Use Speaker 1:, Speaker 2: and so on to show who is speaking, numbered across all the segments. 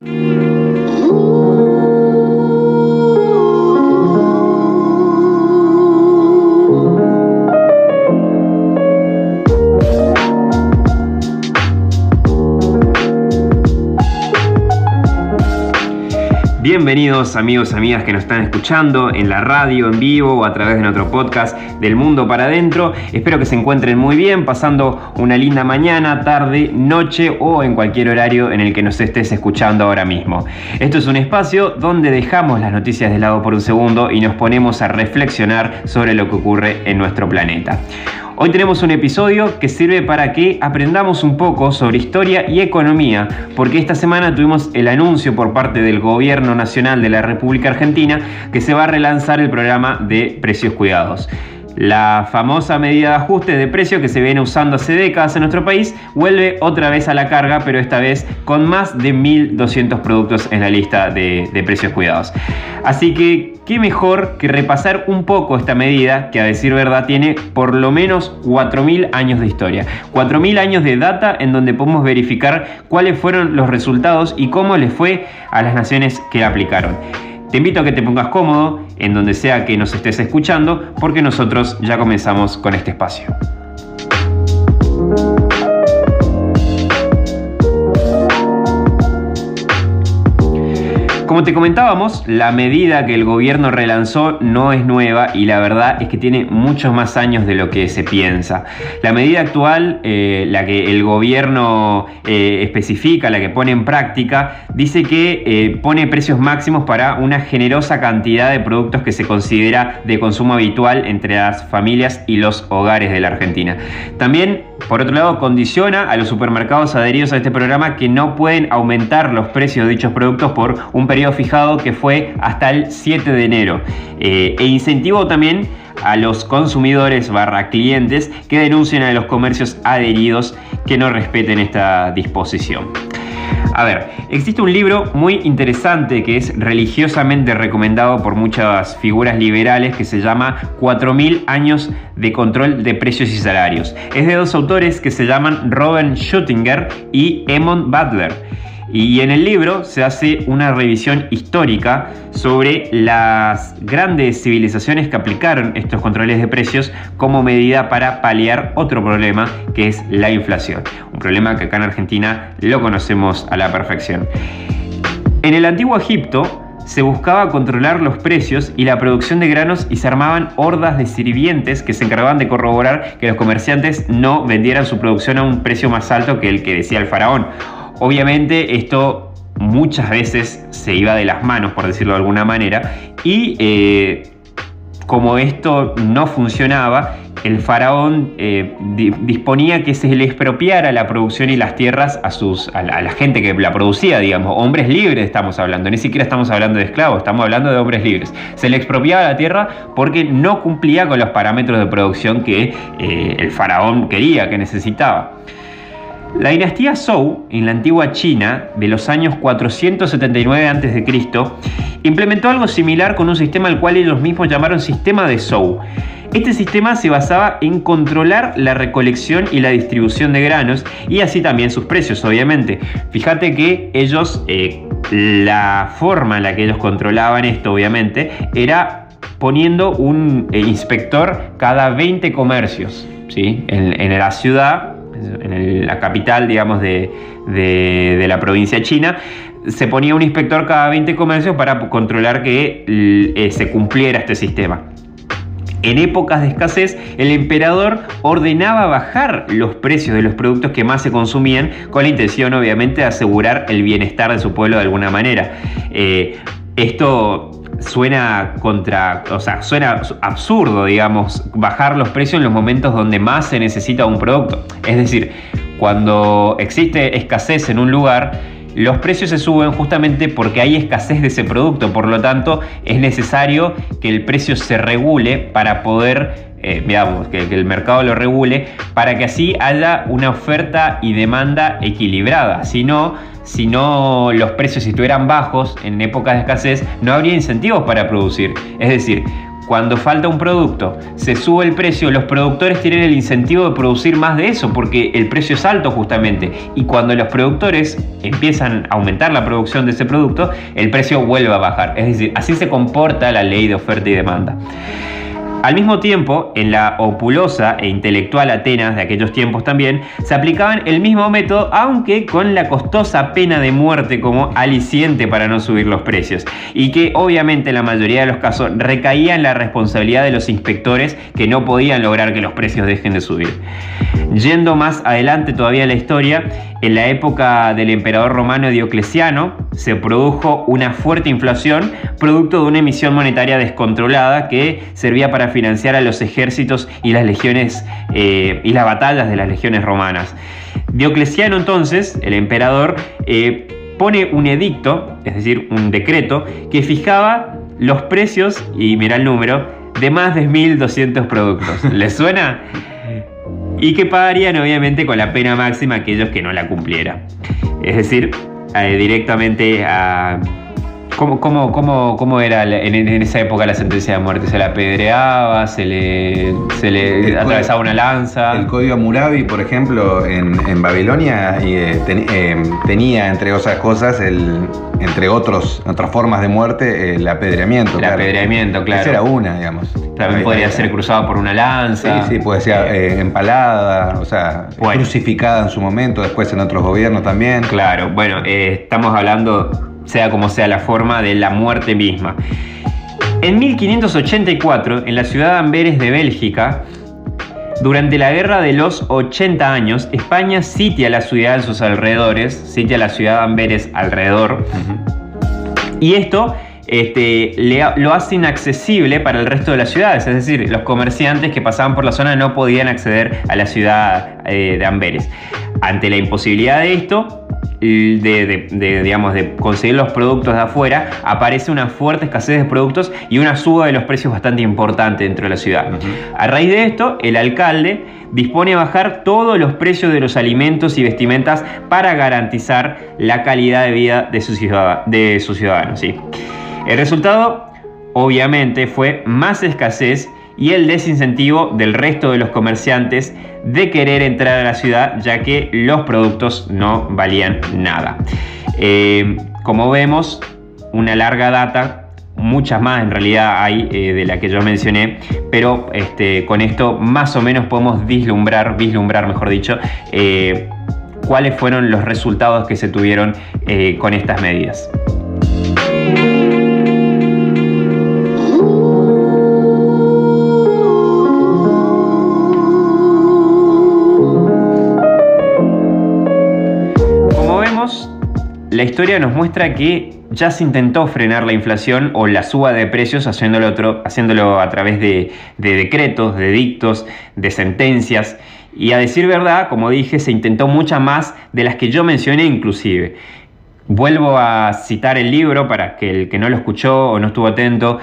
Speaker 1: Thank you. Bienvenidos amigos, amigas que nos están escuchando en la radio, en vivo o a través de nuestro podcast del mundo para adentro. Espero que se encuentren muy bien, pasando una linda mañana, tarde, noche o en cualquier horario en el que nos estés escuchando ahora mismo. Esto es un espacio donde dejamos las noticias de lado por un segundo y nos ponemos a reflexionar sobre lo que ocurre en nuestro planeta. Hoy tenemos un episodio que sirve para que aprendamos un poco sobre historia y economía, porque esta semana tuvimos el anuncio por parte del Gobierno Nacional de la República Argentina que se va a relanzar el programa de precios cuidados. La famosa medida de ajuste de precio que se viene usando hace décadas en nuestro país vuelve otra vez a la carga, pero esta vez con más de 1.200 productos en la lista de, de precios cuidados. Así que, ¿qué mejor que repasar un poco esta medida que a decir verdad tiene por lo menos 4.000 años de historia? 4.000 años de data en donde podemos verificar cuáles fueron los resultados y cómo les fue a las naciones que aplicaron. Te invito a que te pongas cómodo en donde sea que nos estés escuchando porque nosotros ya comenzamos con este espacio. Como te comentábamos, la medida que el gobierno relanzó no es nueva y la verdad es que tiene muchos más años de lo que se piensa. La medida actual, eh, la que el gobierno eh, especifica, la que pone en práctica, dice que eh, pone precios máximos para una generosa cantidad de productos que se considera de consumo habitual entre las familias y los hogares de la Argentina. También, por otro lado, condiciona a los supermercados adheridos a este programa que no pueden aumentar los precios de dichos productos por un periodo fijado que fue hasta el 7 de enero. Eh, e incentivó también a los consumidores barra clientes que denuncien a los comercios adheridos que no respeten esta disposición. A ver, existe un libro muy interesante que es religiosamente recomendado por muchas figuras liberales que se llama 4.000 años de control de precios y salarios. Es de dos autores que se llaman Robin Schuttinger y Emon Butler. Y en el libro se hace una revisión histórica sobre las grandes civilizaciones que aplicaron estos controles de precios como medida para paliar otro problema que es la inflación. Un problema que acá en Argentina lo conocemos a la perfección. En el antiguo Egipto, se buscaba controlar los precios y la producción de granos y se armaban hordas de sirvientes que se encargaban de corroborar que los comerciantes no vendieran su producción a un precio más alto que el que decía el faraón. Obviamente esto muchas veces se iba de las manos, por decirlo de alguna manera, y eh, como esto no funcionaba, el faraón eh, disponía que se le expropiara la producción y las tierras a, sus, a la, gente que la producía, digamos, hombres libres estamos hablando, ni siquiera estamos hablando de esclavos, estamos hablando de hombres libres. Se le expropiaba la tierra porque no cumplía con los parámetros de producción que eh, el faraón quería, que necesitaba. La dinastía Zhou, en la antigua China, de los años 479 a.C., implementó algo similar con un sistema al cual ellos mismos llamaron sistema de Zhou. Este sistema se basaba en controlar la recolección y la distribución de granos y así también sus precios, obviamente. Fíjate que ellos, eh, la forma en la que ellos controlaban esto, obviamente, era poniendo un eh, inspector cada 20 comercios. ¿sí? en la ciudad en la capital, digamos, de, la provincia china, se ponía un inspector cada 20 comercios para controlar que eh, se cumpliera este sistema. En épocas de escasez, el emperador ordenaba bajar los precios de los productos que más se consumían, con la intención obviamente de asegurar el bienestar de su pueblo de alguna manera. Eh, esto suena contra, o sea, suena absurdo, digamos, bajar los precios en los momentos donde más se necesita un producto. Es decir, cuando existe escasez en un lugar, los precios se suben justamente porque hay escasez de ese producto, por lo tanto es necesario que el precio se regule para poder, eh, que, que, el mercado lo regule, para que así haya una oferta y demanda equilibrada. Si no, si no los precios estuvieran bajos en épocas de escasez, no habría incentivos para producir. Es decir, cuando falta un producto, se sube el precio, los productores tienen el incentivo de producir más de eso porque el precio es alto justamente. Y cuando los productores empiezan a aumentar la producción de ese producto, el precio vuelve a bajar. Es decir, así se comporta la ley de oferta y demanda. Al mismo tiempo, en la opulosa e intelectual Atenas de aquellos tiempos también, se aplicaban el mismo método, aunque con la costosa pena de muerte como aliciente para no subir los precios, y que obviamente en la mayoría de los casos recaía en la responsabilidad de los inspectores que no podían lograr que los precios dejen de subir. Yendo más adelante todavía la historia, en la época del emperador romano Diocleciano se produjo una fuerte inflación producto de una emisión monetaria descontrolada que servía para financiar a los ejércitos y las legiones eh, y las batallas de las legiones romanas. Diocleciano entonces, el emperador, eh, pone un edicto, es decir, un decreto, que fijaba los precios, y mira el número, de más de 1.200 productos. ¿Les suena? Y que pagarían obviamente con la pena máxima aquellos que no la cumplieran. Es decir, eh, directamente a ¿Cómo, cómo, cómo, cómo era en, esa época la sentencia de muerte? ¿Se la apedreaba? ¿Se le, se le atravesaba una lanza?
Speaker 2: El código Murabi, por ejemplo, en, Babilonia eh, eh, tenía, entre otras cosas, el, entre otros, otras formas de muerte, el apedreamiento.
Speaker 1: El apedreamiento, claro.
Speaker 2: Esa era una, digamos.
Speaker 1: También podría ser cruzada por una lanza.
Speaker 2: Sí, sí, puede ser eh, empalada, o sea, crucificada en su momento, después en otros gobiernos también.
Speaker 1: Claro, bueno, estamos hablando sea como sea la forma de la muerte misma. En 1584, en la ciudad de Amberes de Bélgica, durante la guerra de los 80 años, España sitia la ciudad en sus alrededores, sitia la ciudad de Amberes alrededor, y esto este, lo hace inaccesible para el resto de las ciudades, es decir, los comerciantes que pasaban por la zona no podían acceder a la ciudad eh, de Amberes. Ante la imposibilidad de esto, de, digamos, de conseguir los productos de afuera, aparece una fuerte escasez de productos y una suba de los precios bastante importante dentro de la ciudad. A raíz de esto, el alcalde dispone a bajar todos los precios de los alimentos y vestimentas para garantizar la calidad de vida de sus de ciudadanos. ¿sí? El resultado, obviamente, fue más escasez y el desincentivo del resto de los comerciantes de querer entrar a la ciudad ya que los productos no valían nada. Eh, como vemos, una larga data muchas más en realidad hay eh, de la que yo mencioné, pero este, con esto más o menos podemos vislumbrar, vislumbrar mejor dicho, eh, cuáles fueron los resultados que se tuvieron con estas medidas. La historia nos muestra que ya se intentó frenar la inflación o la suba de precios haciéndolo, a través de, decretos, de dictos, de sentencias. Y a decir verdad, como dije, se intentó mucha más de las que yo mencioné inclusive. Vuelvo a citar el libro para que el que no lo escuchó o no estuvo atento.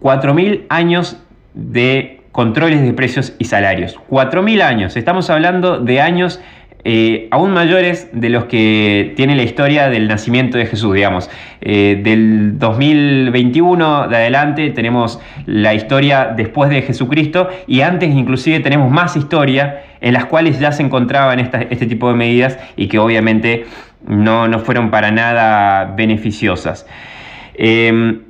Speaker 1: 4.000 años de controles de precios y salarios. 4.000 años. Estamos hablando de años eh, aún mayores de los que tiene la historia del nacimiento de Jesús, digamos. Eh, del 2021 de adelante tenemos la historia después de Jesucristo y antes inclusive tenemos más historia en las cuales ya se encontraban este tipo de medidas y que obviamente no, no fueron para nada beneficiosas. Eh,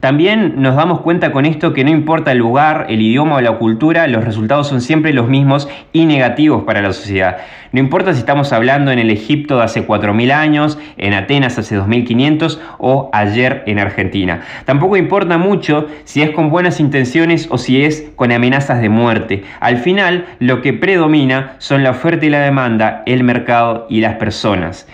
Speaker 1: también nos damos cuenta con esto que no importa el lugar, el idioma o la cultura, los resultados son siempre los mismos y negativos para la sociedad. No importa si estamos hablando en el Egipto de hace 4.000 años, en Atenas hace 2.500 o ayer en Argentina. Tampoco importa mucho si es con buenas intenciones o si es con amenazas de muerte. Al final, lo que predomina son la oferta y la demanda, el mercado y las personas.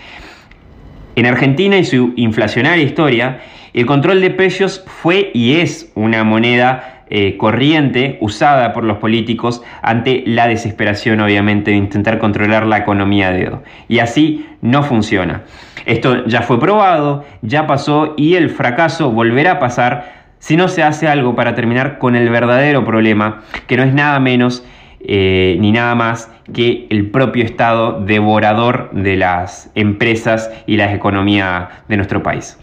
Speaker 1: En Argentina y su inflacionaria historia, el control de precios fue y es una moneda eh, corriente usada por los políticos ante la desesperación, obviamente, de intentar controlar la economía de dedo. Y así no funciona. Esto ya fue probado, ya pasó y el fracaso volverá a pasar si no se hace algo para terminar con el verdadero problema, que no es nada menos eh, ni nada más que el propio Estado devorador de las empresas y la economía de nuestro país.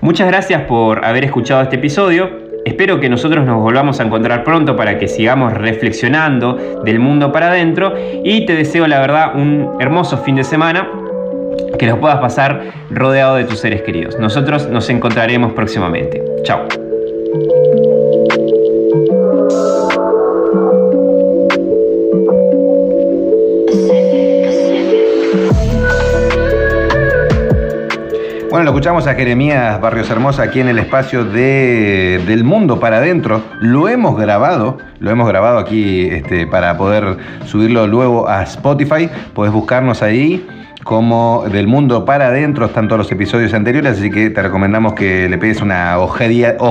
Speaker 1: Muchas gracias por haber escuchado este episodio. Espero que nosotros nos volvamos a encontrar pronto para que sigamos reflexionando del mundo para adentro y te deseo la verdad un hermoso fin de semana que los puedas pasar rodeado de tus seres queridos. Nosotros nos encontraremos próximamente. Chao.
Speaker 2: Bueno, lo escuchamos a Jeremías Barrios Hermosa aquí en el espacio de, del mundo para adentro. Lo hemos grabado, lo hemos grabado aquí este, para poder subirlo luego a Spotify. Puedes buscarnos ahí como del mundo para adentro están todos los episodios anteriores, así que te recomendamos que le pegues una ojería,